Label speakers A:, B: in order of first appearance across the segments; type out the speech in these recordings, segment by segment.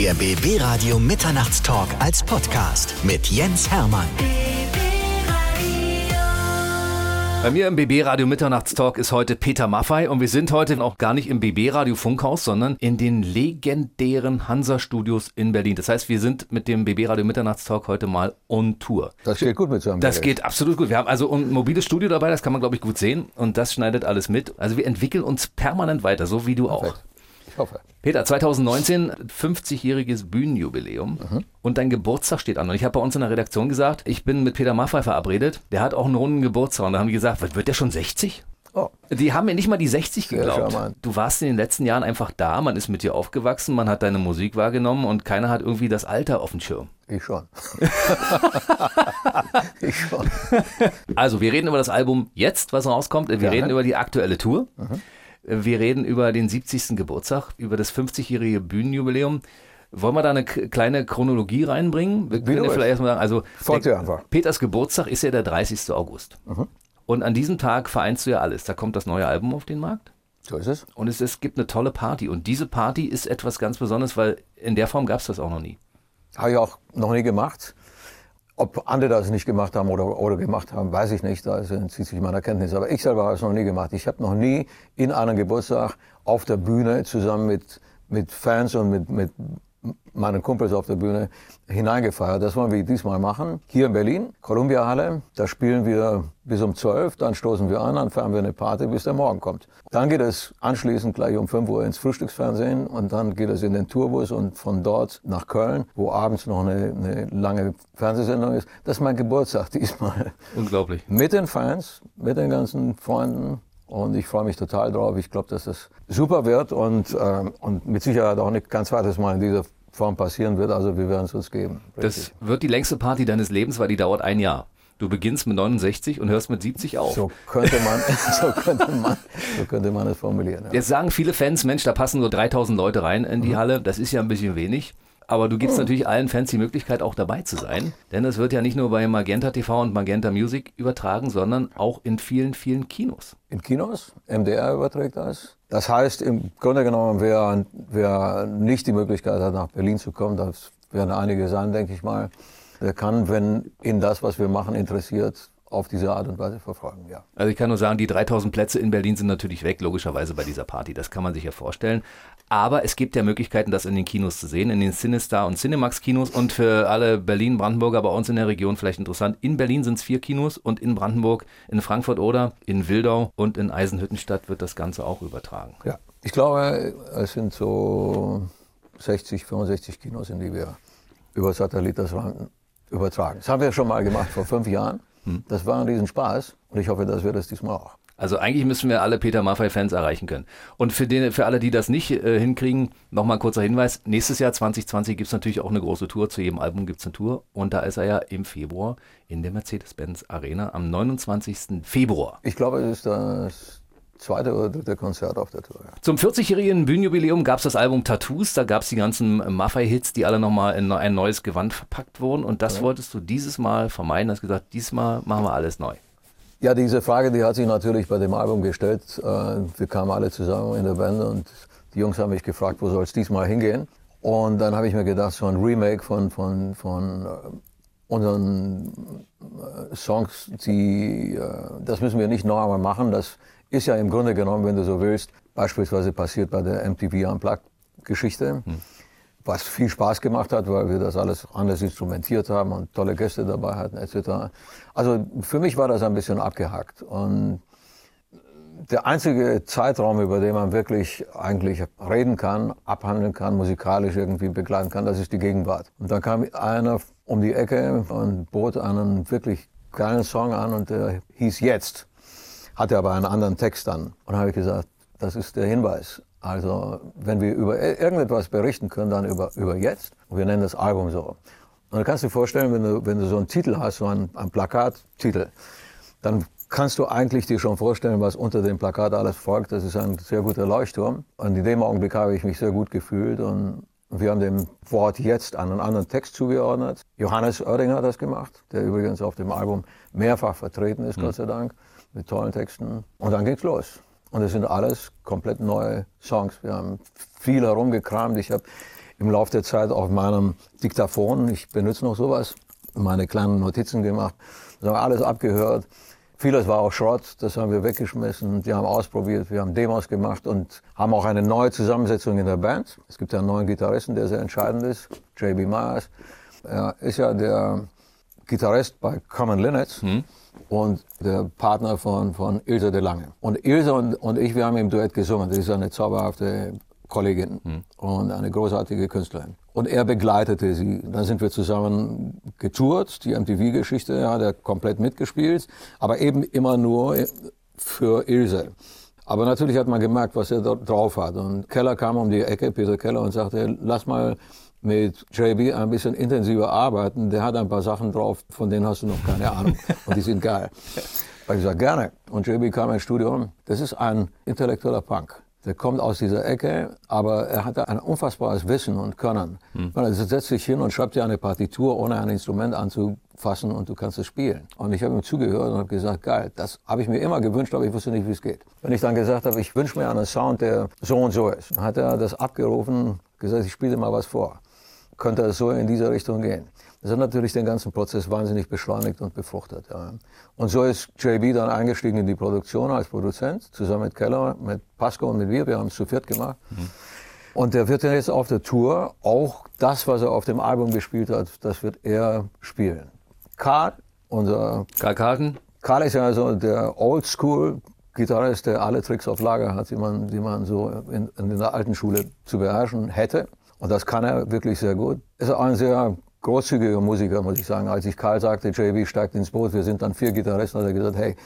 A: Der BB Radio Mitternachtstalk als Podcast mit Jens Hermann.
B: Bei mir im BB Radio Mitternachtstalk ist heute Peter Maffei und wir sind heute auch gar nicht im BB Radio Funkhaus, sondern in den legendären Hansa Studios in Berlin. Das heißt, wir sind mit dem BB Radio Mitternachtstalk heute mal on Tour.
C: Das geht gut mit so einem
B: Das
C: Gerät.
B: geht absolut gut. Wir haben also ein mobiles Studio dabei, das kann man glaube ich gut sehen und das schneidet alles mit. Also wir entwickeln uns permanent weiter, so wie du auch.
C: Perfekt. Ich hoffe.
B: Peter, 2019 50-jähriges Bühnenjubiläum und dein Geburtstag steht an. Und ich habe bei uns in der Redaktion gesagt, ich bin mit Peter Maffei verabredet. Der hat auch einen runden Geburtstag. Und da haben die gesagt, wird der schon 60?
C: Oh,
B: Die haben mir nicht mal die 60
C: Sehr
B: geglaubt.
C: charmant.
B: Du warst in den letzten Jahren einfach da, man ist mit dir aufgewachsen, man hat deine Musik wahrgenommen und keiner hat irgendwie das Alter auf dem Schirm.
C: ich schon. ich schon.
B: Also, wir reden über das Album jetzt, was rauskommt. Wir
C: Gerne.
B: reden über die aktuelle Tour. Wir reden über den 70. Geburtstag, über das 50-jährige Bühnenjubiläum. Wollen wir da eine kleine Chronologie reinbringen? Wir können ja vielleicht erstmal sagen, also der-. Peters Geburtstag ist ja der 30. August. Und an diesem Tag vereinst du ja alles. Da kommt das neue Album auf den Markt.
C: So ist es.
B: Und es, es gibt eine tolle Party. Und diese Party ist etwas ganz Besonderes, weil in der Form gab es das auch noch nie.
C: Habe ich auch noch nie gemacht. Ob andere das nicht gemacht haben oder, oder gemacht haben, weiß ich nicht. Da entzieht sich meiner Kenntnis. Aber ich selber habe es noch nie gemacht. Ich habe noch nie in einem Geburtstag auf der Bühne zusammen mit, mit Fans und mit, mit meinen Kumpels auf der Bühne hineingefeiert. Das wollen wir diesmal machen. Hier in Berlin, Columbia Halle. Da spielen wir bis um 12, dann stoßen wir an, dann feiern wir eine Party, bis der Morgen kommt. Dann geht es anschließend gleich um 5 Uhr ins Frühstücksfernsehen und dann geht es in den Tourbus und von dort nach Köln, wo abends noch eine, eine lange Fernsehsendung ist. Das ist mein Geburtstag diesmal.
B: Unglaublich.
C: Mit den Fans, mit den ganzen Freunden. Und ich freue mich total drauf. Ich glaube, dass das super wird und, ähm, und mit Sicherheit auch nicht ganz zweites Mal in dieser Form passieren wird. Also wir werden es uns geben.
B: Das wird die längste Party deines Lebens, weil die dauert ein Jahr. Du beginnst mit 69 und hörst mit 70 auf.
C: So könnte man, so könnte man, so könnte man es formulieren. Ja.
B: Jetzt sagen viele Fans, Mensch, da passen nur 3000 Leute rein in
C: Mhm.
B: die Halle. Das ist ja ein bisschen wenig. Aber du gibst natürlich allen Fans die Möglichkeit, auch dabei zu sein. Denn es wird ja nicht nur bei Magenta TV und Magenta Music übertragen, sondern auch in vielen, vielen Kinos.
C: In Kinos, MDR überträgt das. Das heißt, im Grunde genommen, wer, wer nicht die Möglichkeit hat, nach Berlin zu kommen, das werden einige sein, denke ich mal, der kann, wenn ihn das, was wir machen, interessiert, auf diese Art und Weise verfolgen. Ja.
B: Also ich kann nur sagen, die 3000 Plätze in Berlin sind natürlich weg, logischerweise bei dieser Party. Das kann man sich ja vorstellen. Aber es gibt ja Möglichkeiten, das in den Kinos zu sehen, in den Cinestar und Cinemax Kinos und für alle Berlin-Brandenburger bei uns in der Region vielleicht interessant. In Berlin sind es vier Kinos und in Brandenburg, in Frankfurt oder in Wildau und in Eisenhüttenstadt wird das Ganze auch übertragen.
C: Ja. Ich glaube, es sind so 60, 65 Kinos, in die wir über Satellit das übertragen. Das haben wir schon mal gemacht vor fünf Jahren. Das war ein Riesenspaß und ich hoffe, dass wir das diesmal auch.
B: Also eigentlich müssen wir alle Peter Maffay-Fans erreichen können. Und für, den, für alle, die das nicht äh, hinkriegen, nochmal kurzer Hinweis. Nächstes Jahr 2020 gibt es natürlich auch eine große Tour. Zu jedem Album gibt es eine Tour. Und da ist er ja im Februar in der Mercedes-Benz Arena am 29. Februar.
C: Ich glaube, es ist das zweite oder dritte Konzert auf der Tour. Ja.
B: Zum 40-jährigen Bühnenjubiläum gab es das Album Tattoos. Da gab es die ganzen Maffay-Hits, die alle nochmal in ein neues Gewand verpackt wurden. Und das wolltest du dieses Mal vermeiden. Du hast gesagt, diesmal machen wir alles neu.
C: Ja, diese Frage, die hat sich natürlich bei dem Album gestellt. Äh, Wir kamen alle zusammen in der Band und die Jungs haben mich gefragt, wo soll es diesmal hingehen? Und dann habe ich mir gedacht, so ein Remake von, von, von äh, unseren äh, Songs, die, das müssen wir nicht noch einmal machen. Das ist ja im Grunde genommen, wenn du so willst, beispielsweise passiert bei der MTV Unplugged-Geschichte. Was viel Spaß gemacht hat, weil wir das alles anders instrumentiert haben und tolle Gäste dabei hatten, etc. Also für mich war das ein bisschen abgehackt. Und der einzige Zeitraum, über den man wirklich eigentlich reden kann, abhandeln kann, musikalisch irgendwie begleiten kann, das ist die Gegenwart. Und da kam einer um die Ecke und bot einen wirklich geilen Song an und der hieß Jetzt. Hatte aber einen anderen Text dann. Und habe ich gesagt, das ist der Hinweis. Also wenn wir über ir- irgendetwas berichten können, dann über, über Jetzt. Und wir nennen das Album so. Und dann kannst du dir vorstellen, wenn du, wenn du so einen Titel hast, so einen, einen Plakattitel, dann kannst du eigentlich dir schon vorstellen, was unter dem Plakat alles folgt. Das ist ein sehr guter Leuchtturm. Und in dem Augenblick habe ich mich sehr gut gefühlt und wir haben dem Wort jetzt einen anderen Text zugeordnet. Johannes Oerding hat das gemacht, der übrigens auf dem Album mehrfach vertreten ist, Gott sei Dank, mit tollen Texten. Und dann ging's los. Und es sind alles komplett neue Songs. Wir haben viel herumgekramt. Ich habe im Laufe der Zeit auf meinem Diktaphon, ich benutze noch sowas, meine kleinen Notizen gemacht. Das haben wir alles abgehört. Vieles war auch Schrott, das haben wir weggeschmissen. Wir haben ausprobiert, wir haben Demos gemacht und haben auch eine neue Zusammensetzung in der Band. Es gibt ja einen neuen Gitarristen, der sehr entscheidend ist, JB Myers. Er ist ja der Gitarrist bei Common Linnets hm. Und der Partner von, von Ilse de Lange. Und Ilse und, und ich, wir haben im Duett gesungen. Das ist eine zauberhafte Kollegin hm. und eine großartige Künstlerin. Und er begleitete sie. Dann sind wir zusammen getourt. Die MTV-Geschichte hat er komplett mitgespielt, aber eben immer nur für Ilse. Aber natürlich hat man gemerkt, was er drauf hat. Und Keller kam um die Ecke, Peter Keller, und sagte, lass mal mit JB ein bisschen intensiver arbeiten. Der hat ein paar Sachen drauf, von denen hast du noch keine Ahnung. Und die sind geil. Weil ich sage, gerne. Und JB kam ins Studio. Das ist ein intellektueller Punk. Der kommt aus dieser Ecke, aber er hatte ein unfassbares Wissen und Können. Hm. Er setzt sich hin und schreibt dir eine Partitur, ohne ein Instrument anzufassen und du kannst es spielen. Und ich habe ihm zugehört und habe gesagt, geil, das habe ich mir immer gewünscht, aber ich wusste nicht, wie es geht. Wenn ich dann gesagt habe, ich wünsche mir einen Sound, der so und so ist, dann hat er das abgerufen, gesagt, ich spiele dir mal was vor könnte es so in diese Richtung gehen. Das hat natürlich den ganzen Prozess wahnsinnig beschleunigt und befruchtet. Ja. Und so ist JB dann eingestiegen in die Produktion als Produzent, zusammen mit Keller, mit Pasco und mit mir. Wir haben es zu viert gemacht. Mhm. Und der wird jetzt auf der Tour auch das, was er auf dem Album gespielt hat, das wird er spielen. Karl, unser...
B: Karl Karten?
C: Karl ist ja so der Oldschool Gitarrist, der alle Tricks auf Lager hat, die man, die man so in, in der alten Schule zu beherrschen hätte. Und das kann er wirklich sehr gut. Er ist ein sehr großzügiger Musiker, muss ich sagen. Als ich Karl sagte, JB steigt ins Boot, wir sind dann vier Gitarristen, hat er gesagt, hey,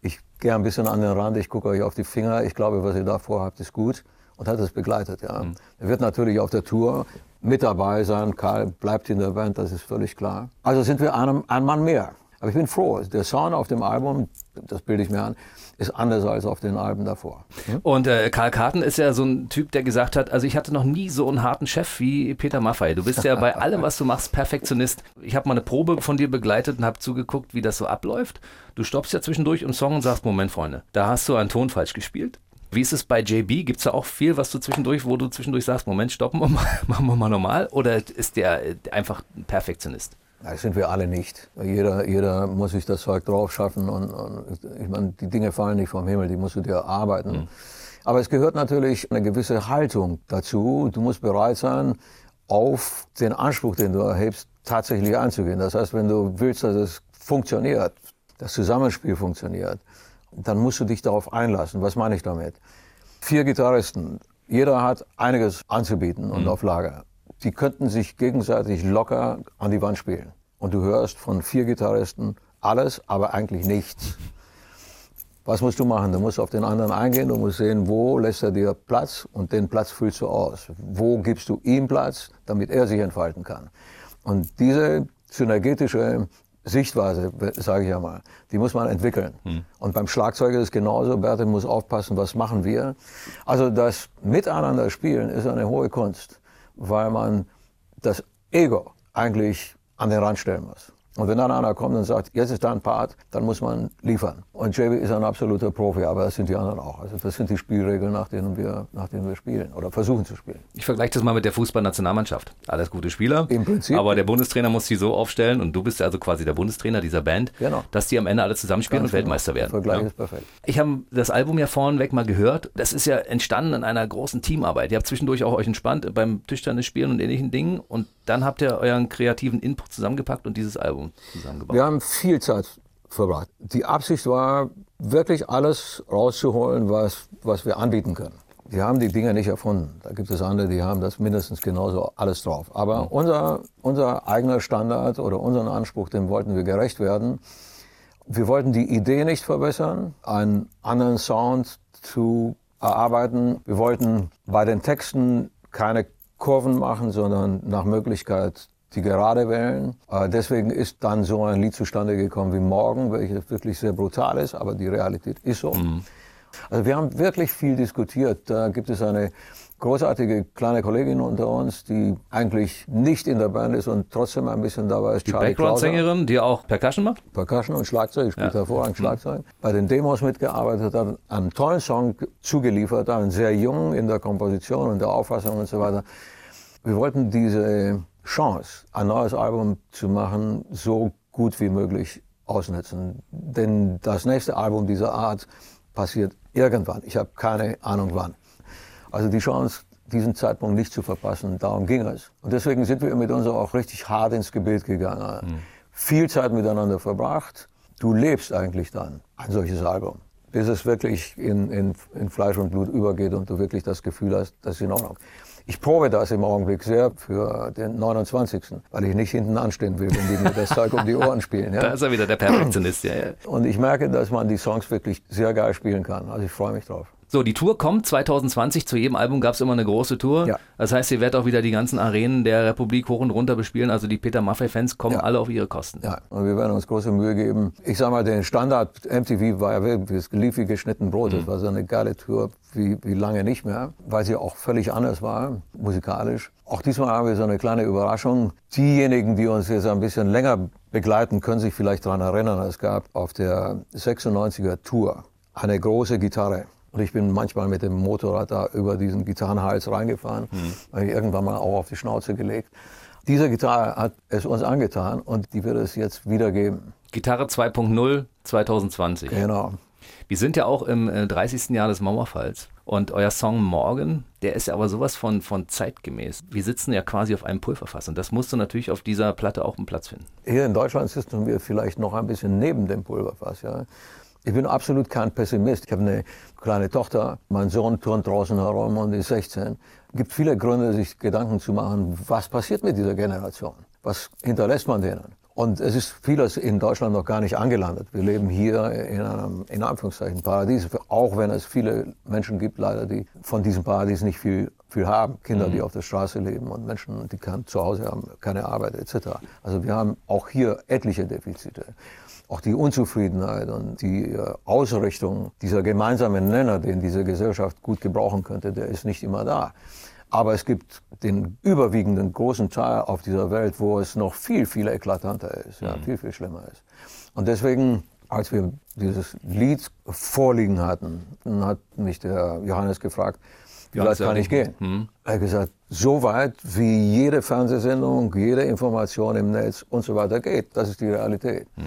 C: ich gehe ein bisschen an den Rand, ich gucke euch auf die Finger, ich glaube, was ihr da vorhabt, ist gut. Und hat das begleitet, ja. Mhm. Er wird natürlich auf der Tour mit dabei sein. Karl bleibt in der Band, das ist völlig klar. Also sind wir einem, ein Mann mehr. Aber ich bin froh. Der Sound auf dem Album, das bilde ich mir an, ist anders als auf den Alben davor.
B: Hm? Und äh, Karl Karten ist ja so ein Typ, der gesagt hat, also ich hatte noch nie so einen harten Chef wie Peter Maffay. Du bist ja bei allem, was du machst, Perfektionist. Ich habe mal eine Probe von dir begleitet und habe zugeguckt, wie das so abläuft. Du stoppst ja zwischendurch im Song und sagst, Moment, Freunde, da hast du einen Ton falsch gespielt. Wie ist es bei JB? Gibt es da auch viel, was du zwischendurch, wo du zwischendurch sagst, Moment, stoppen wir mal, machen wir mal normal? Oder ist der äh, einfach ein Perfektionist?
C: Das sind wir alle nicht. Jeder, jeder muss sich das Zeug drauf schaffen und, und ich meine, die Dinge fallen nicht vom Himmel, die musst du dir erarbeiten. Mhm. Aber es gehört natürlich eine gewisse Haltung dazu. Du musst bereit sein, auf den Anspruch, den du erhebst, tatsächlich einzugehen. Das heißt, wenn du willst, dass es funktioniert, das Zusammenspiel funktioniert, dann musst du dich darauf einlassen. Was meine ich damit? Vier Gitarristen, jeder hat einiges anzubieten und mhm. auf Lager die könnten sich gegenseitig locker an die Wand spielen. Und du hörst von vier Gitarristen alles, aber eigentlich nichts. Was musst du machen? Du musst auf den anderen eingehen, du musst sehen, wo lässt er dir Platz und den Platz füllst du aus. Wo gibst du ihm Platz, damit er sich entfalten kann. Und diese synergetische Sichtweise, sage ich ja mal, die muss man entwickeln. Hm. Und beim Schlagzeuger ist es genauso. Bertel muss aufpassen, was machen wir. Also das Miteinander spielen ist eine hohe Kunst weil man das Ego eigentlich an den Rand stellen muss. Und wenn dann einer kommt und sagt, jetzt ist dein Part, dann muss man liefern. Und JB ist ein absoluter Profi, aber das sind die anderen auch. Also das sind die Spielregeln, nach denen wir, nach denen wir spielen oder versuchen zu spielen.
B: Ich vergleiche das mal mit der Fußballnationalmannschaft. Alles gute Spieler.
C: Im Prinzip.
B: Aber der Bundestrainer muss sie so aufstellen und du bist also quasi der Bundestrainer dieser Band, genau. dass die am Ende alle zusammenspielen Ganz und genau. Weltmeister werden. Der
C: Vergleich ja. ist perfekt.
B: Ich habe das Album ja vorneweg mal gehört. Das ist ja entstanden in einer großen Teamarbeit. Ihr habt zwischendurch auch euch entspannt beim Tischtennis spielen und ähnlichen Dingen und dann habt ihr euren kreativen Input zusammengepackt und dieses Album zusammengebaut.
C: Wir haben viel Zeit verbracht. Die Absicht war, wirklich alles rauszuholen, was, was wir anbieten können. Wir haben die Dinge nicht erfunden. Da gibt es andere, die haben das mindestens genauso alles drauf. Aber mhm. unser, unser eigener Standard oder unseren Anspruch, dem wollten wir gerecht werden. Wir wollten die Idee nicht verbessern, einen anderen Sound zu erarbeiten. Wir wollten bei den Texten keine Kurven machen, sondern nach Möglichkeit die gerade wählen. Äh, deswegen ist dann so ein Lied zustande gekommen wie Morgen, welches wirklich sehr brutal ist, aber die Realität ist so. Mhm. Also wir haben wirklich viel diskutiert. Da gibt es eine großartige kleine Kollegin unter uns, die eigentlich nicht in der Band ist und trotzdem ein bisschen dabei ist.
B: Die Background-Sängerin, die auch Percussion macht?
C: Percussion und Schlagzeug, spielt ja. hervorragend mhm. Schlagzeug. Mhm. Bei den Demos mitgearbeitet hat, einen tollen Song zugeliefert, einen sehr jungen in der Komposition und der Auffassung und so weiter. wir wollten diese Chance, ein neues Album zu machen, so gut wie möglich ausnutzen. Denn das nächste Album dieser Art passiert irgendwann. Ich habe keine Ahnung wann. Also die Chance, diesen Zeitpunkt nicht zu verpassen, darum ging es. Und deswegen sind wir mit uns auch richtig hart ins Gebet gegangen. Mhm. Viel Zeit miteinander verbracht. Du lebst eigentlich dann ein solches Album, bis es wirklich in, in, in Fleisch und Blut übergeht und du wirklich das Gefühl hast, das ist in Ordnung. Ich probe das im Augenblick sehr für den 29., weil ich nicht hinten anstehen will, wenn die mir das Zeug um die Ohren spielen. Ja.
B: Da ist er wieder der Perfektionist, ja, ja.
C: Und ich merke, dass man die Songs wirklich sehr geil spielen kann. Also ich freue mich drauf.
B: So, die Tour kommt 2020. Zu jedem Album gab es immer eine große Tour. Ja. Das heißt, ihr werdet auch wieder die ganzen Arenen der Republik hoch und runter bespielen. Also die Peter Maffei-Fans kommen ja. alle auf ihre Kosten.
C: Ja, und wir werden uns große Mühe geben. Ich sag mal, der Standard MTV war ja wirklich lief wie geschnitten Brot. Mhm. Das war so eine geile Tour wie, wie lange nicht mehr, weil sie auch völlig anders war, musikalisch. Auch diesmal haben wir so eine kleine Überraschung. Diejenigen, die uns jetzt ein bisschen länger begleiten, können sich vielleicht daran erinnern, es gab auf der 96er Tour eine große Gitarre und ich bin manchmal mit dem Motorrad da über diesen Gitarrenhals reingefahren, mhm. weil ich irgendwann mal auch auf die Schnauze gelegt. Diese Gitarre hat es uns angetan und die wird es jetzt wieder geben.
B: Gitarre 2.0 2020.
C: Genau.
B: Wir sind ja auch im 30. Äh, Jahr des Mauerfalls. Und euer Song Morgen, der ist ja aber sowas von, von zeitgemäß. Wir sitzen ja quasi auf einem Pulverfass und das musste natürlich auf dieser Platte auch einen Platz finden.
C: Hier in Deutschland sitzen wir vielleicht noch ein bisschen neben dem Pulverfass. Ja. Ich bin absolut kein Pessimist. Ich habe eine kleine Tochter, mein Sohn turnt draußen herum und ist 16. Es gibt viele Gründe, sich Gedanken zu machen, was passiert mit dieser Generation? Was hinterlässt man denen? Und es ist vieles in Deutschland noch gar nicht angelandet. Wir leben hier in einem, in Anführungszeichen, Paradies, auch wenn es viele Menschen gibt, leider, die von diesem Paradies nicht viel, viel haben. Kinder, mhm. die auf der Straße leben und Menschen, die kann, zu Hause haben, keine Arbeit, etc. Also wir haben auch hier etliche Defizite auch die Unzufriedenheit und die äh, Ausrichtung dieser gemeinsamen Nenner, den diese Gesellschaft gut gebrauchen könnte, der ist nicht immer da. Aber es gibt den überwiegenden großen Teil auf dieser Welt, wo es noch viel, viel eklatanter ist, ja, mhm. viel, viel schlimmer ist. Und deswegen, als wir dieses Lied vorliegen hatten, hat mich der Johannes gefragt, wie weit kann ich gehen? Mhm. Er hat gesagt, so weit, wie jede Fernsehsendung, jede Information im Netz und so weiter geht. Das ist die Realität. Mhm.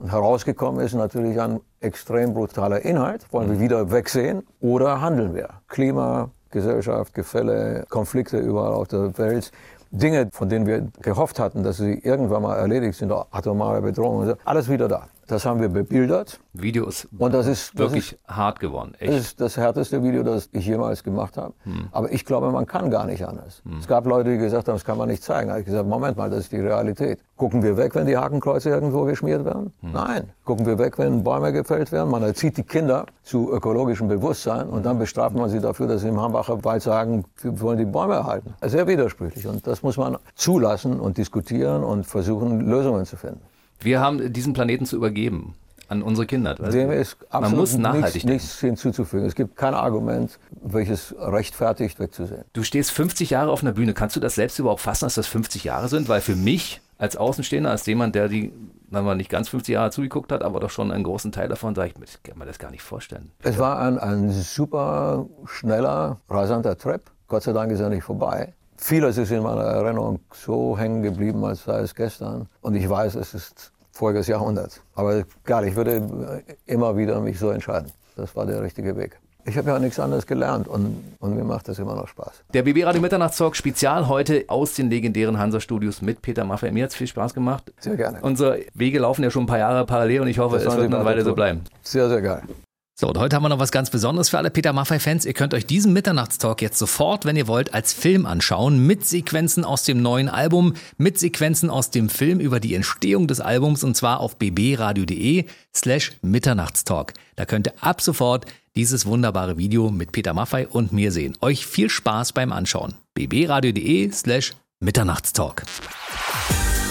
C: Und herausgekommen ist natürlich ein extrem brutaler Inhalt. Wollen wir mhm. wieder wegsehen oder handeln wir? Klima, Gesellschaft, Gefälle, Konflikte überall auf der Welt. Dinge, von denen wir gehofft hatten, dass sie irgendwann mal erledigt sind, atomare Bedrohungen, alles wieder da. Das haben wir bebildert.
B: Video ist, und das ist wirklich das ist, hart geworden.
C: Echt. Das ist das härteste Video, das ich jemals gemacht habe. Hm. Aber ich glaube, man kann gar nicht anders. Hm. Es gab Leute, die gesagt haben, das kann man nicht zeigen. Da habe ich gesagt, Moment mal, das ist die Realität. Gucken wir weg, wenn die Hakenkreuze irgendwo geschmiert werden? Hm. Nein. Gucken wir weg, wenn Bäume gefällt werden? Man erzieht die Kinder zu ökologischem Bewusstsein und dann bestraft man sie dafür, dass sie im Hambacher Wald sagen, wir wollen die Bäume erhalten. Sehr widersprüchlich. Und das muss man zulassen und diskutieren und versuchen, Lösungen zu finden.
B: Wir haben diesen Planeten zu übergeben an unsere Kinder.
C: Dem ist Man muss nachhaltig nichts, nichts hinzuzufügen. Es gibt kein Argument, welches rechtfertigt, wegzusehen.
B: Du stehst 50 Jahre auf einer Bühne. Kannst du das selbst überhaupt fassen, dass das 50 Jahre sind? Weil für mich als Außenstehender, als jemand, der die, wenn man nicht ganz 50 Jahre zugeguckt hat, aber doch schon einen großen Teil davon, sage ich, ich kann mir das gar nicht vorstellen.
C: Es war ein, ein super schneller, rasanter Trip. Gott sei Dank ist er nicht vorbei. Vieles ist in meiner Erinnerung so hängen geblieben, als sei es gestern. Und ich weiß, es ist voriges Jahrhundert. Aber egal, ich würde immer wieder mich so entscheiden. Das war der richtige Weg. Ich habe ja nichts anderes gelernt und, und, mir macht das immer noch Spaß.
B: Der BB Radio Mitternachtstalk Spezial heute aus den legendären Hansa Studios mit Peter Maffay. Mir hat es viel Spaß gemacht.
C: Sehr gerne.
B: Unsere Wege laufen ja schon ein paar Jahre parallel und ich hoffe, das es wird eine Weile so bleiben.
C: Sehr, sehr geil.
B: So, und heute haben wir noch was ganz Besonderes für alle Peter Maffei-Fans. Ihr könnt euch diesen Mitternachtstalk jetzt sofort, wenn ihr wollt, als Film anschauen. Mit Sequenzen aus dem neuen Album, mit Sequenzen aus dem Film über die Entstehung des Albums und zwar auf bbradio.de slash Mitternachtstalk. Da könnt ihr ab sofort dieses wunderbare Video mit Peter Maffei und mir sehen. Euch viel Spaß beim Anschauen. bbradio.de slash Mitternachtstalk.